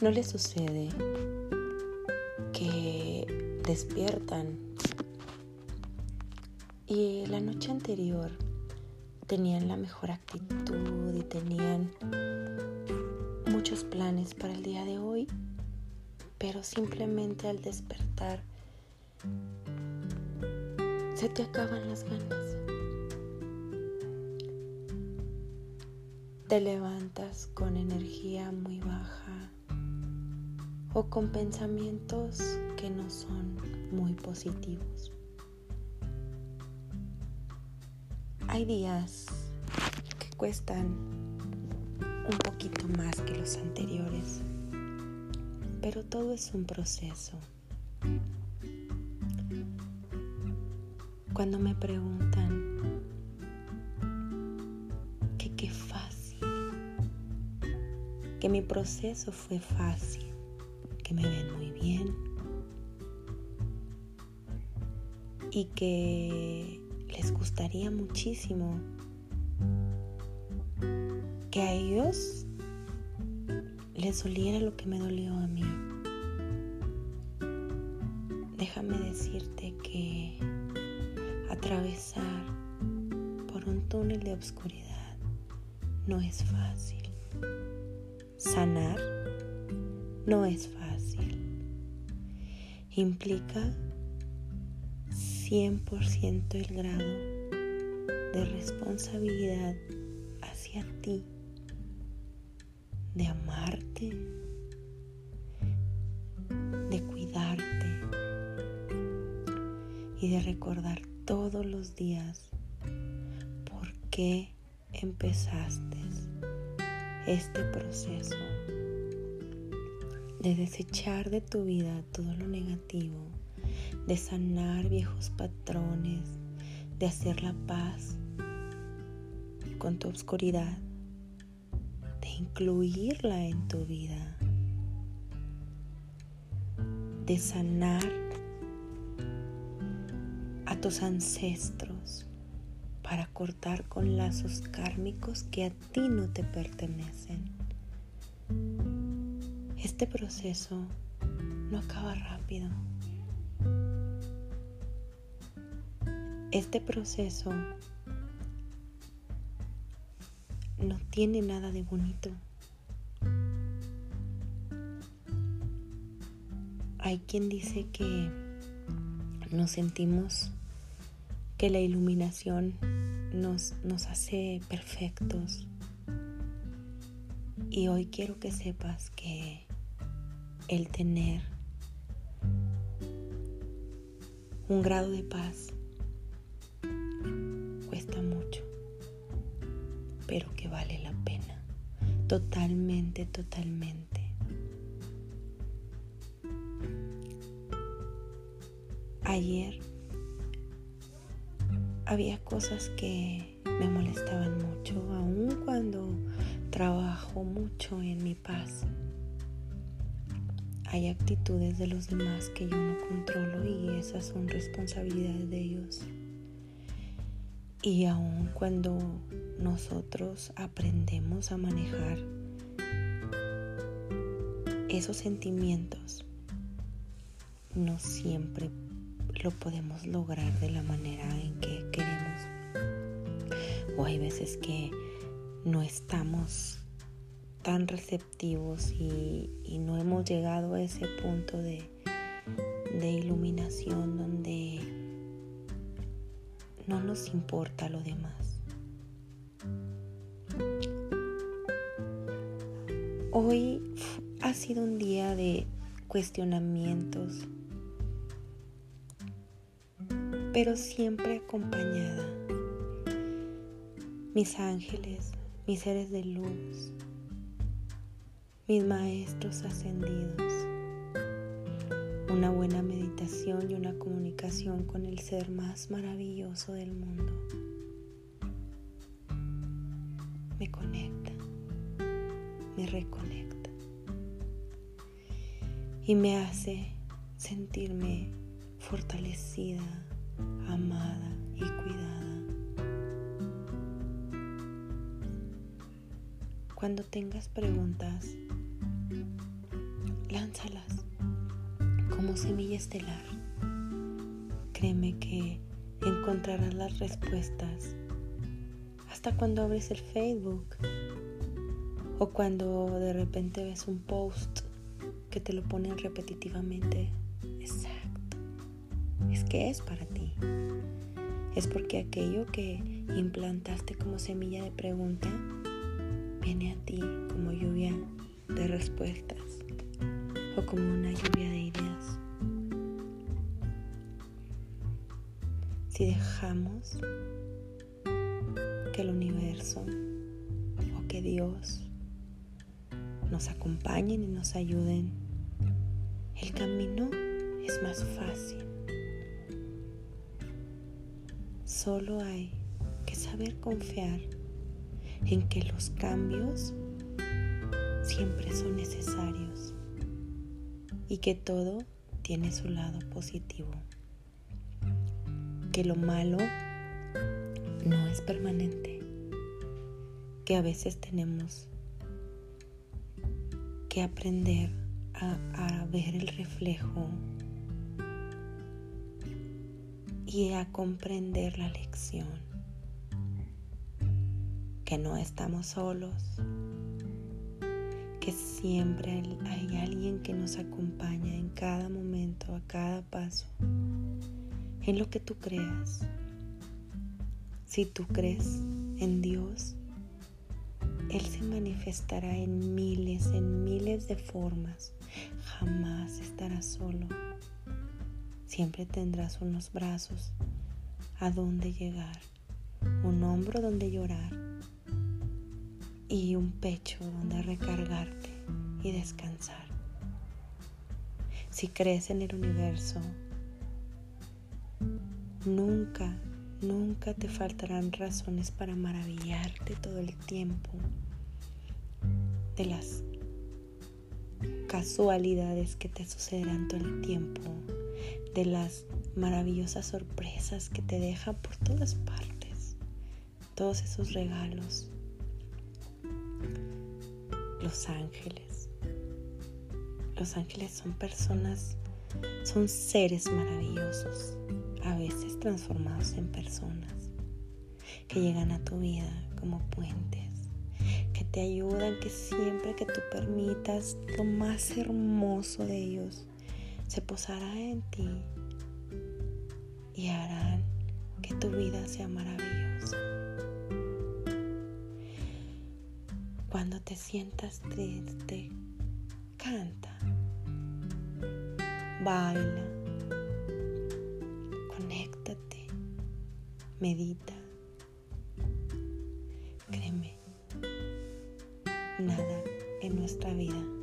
¿No les sucede que despiertan y la noche anterior tenían la mejor actitud y tenían muchos planes para el día de hoy, pero simplemente al despertar se te acaban las ganas? Te levantas con energía muy baja o con pensamientos que no son muy positivos. Hay días que cuestan un poquito más que los anteriores, pero todo es un proceso. Cuando me preguntan que qué fácil, que mi proceso fue fácil, que me ven muy bien y que les gustaría muchísimo que a ellos les doliera lo que me dolió a mí. Déjame decirte que atravesar por un túnel de oscuridad no es fácil. Sanar no es fácil. Implica 100% el grado de responsabilidad hacia ti, de amarte, de cuidarte y de recordar todos los días por qué empezaste este proceso de desechar de tu vida todo lo negativo de sanar viejos patrones, de hacer la paz con tu oscuridad, de incluirla en tu vida, de sanar a tus ancestros para cortar con lazos kármicos que a ti no te pertenecen. Este proceso no acaba rápido. Este proceso no tiene nada de bonito. Hay quien dice que nos sentimos que la iluminación nos, nos hace perfectos. Y hoy quiero que sepas que el tener un grado de paz pero que vale la pena. Totalmente, totalmente. Ayer había cosas que me molestaban mucho, aun cuando trabajo mucho en mi paz. Hay actitudes de los demás que yo no controlo y esas son responsabilidades de ellos. Y aun cuando nosotros aprendemos a manejar esos sentimientos, no siempre lo podemos lograr de la manera en que queremos. O hay veces que no estamos tan receptivos y, no hemos llegado a ese punto de, iluminación donde no nos importa lo demás. Hoy ha sido un día de cuestionamientos, pero siempre acompañada. Mis ángeles, mis seres de luz, mis maestros ascendidos una buena meditación y una comunicación con el ser más maravilloso del mundo. Me conecta, me reconecta y me hace sentirme fortalecida, amada y cuidada. Cuando tengas preguntas, semilla estelar. Créeme que encontrarás las respuestas hasta cuando abres el Facebook o cuando de repente ves un post que te lo ponen repetitivamente. Exacto. Es que es para ti. Es porque aquello que implantaste como semilla de pregunta viene a ti como lluvia de respuestas como una lluvia de ideas. Si dejamos que el universo o que Dios nos acompañen y nos ayuden, el camino es más fácil. Solo hay que saber confiar en que los cambios siempre son necesarios y que todo tiene su lado positivo. Que lo malo no es permanente. Que a veces tenemos que aprender a, a ver el reflejo y a comprender la lección. Que no estamos solos, siempre hay alguien que nos acompaña en cada momento, a cada paso, en lo que tú creas. Si tú crees en Dios, Él se manifestará en miles, en miles de formas. Jamás estarás solo. Siempre tendrás unos brazos a donde llegar, un hombro donde llorar y un pecho donde recargarte y descansar. Si crees en el universo, nunca, nunca te faltarán razones para maravillarte todo el tiempo de las casualidades que te sucederán todo el tiempo de las maravillosas sorpresas que te deja por todas partes, todos esos regalos. Los ángeles. Los ángeles son personas, son seres maravillosos, a veces transformados en personas, que llegan a tu vida como puentes, que te ayudan, que siempre que tú permitas lo más hermoso de ellos, se posará en ti y harán que tu vida sea maravillosa. Cuando te sientas triste, canta, baila, conéctate, medita. Créeme, nada en nuestra vida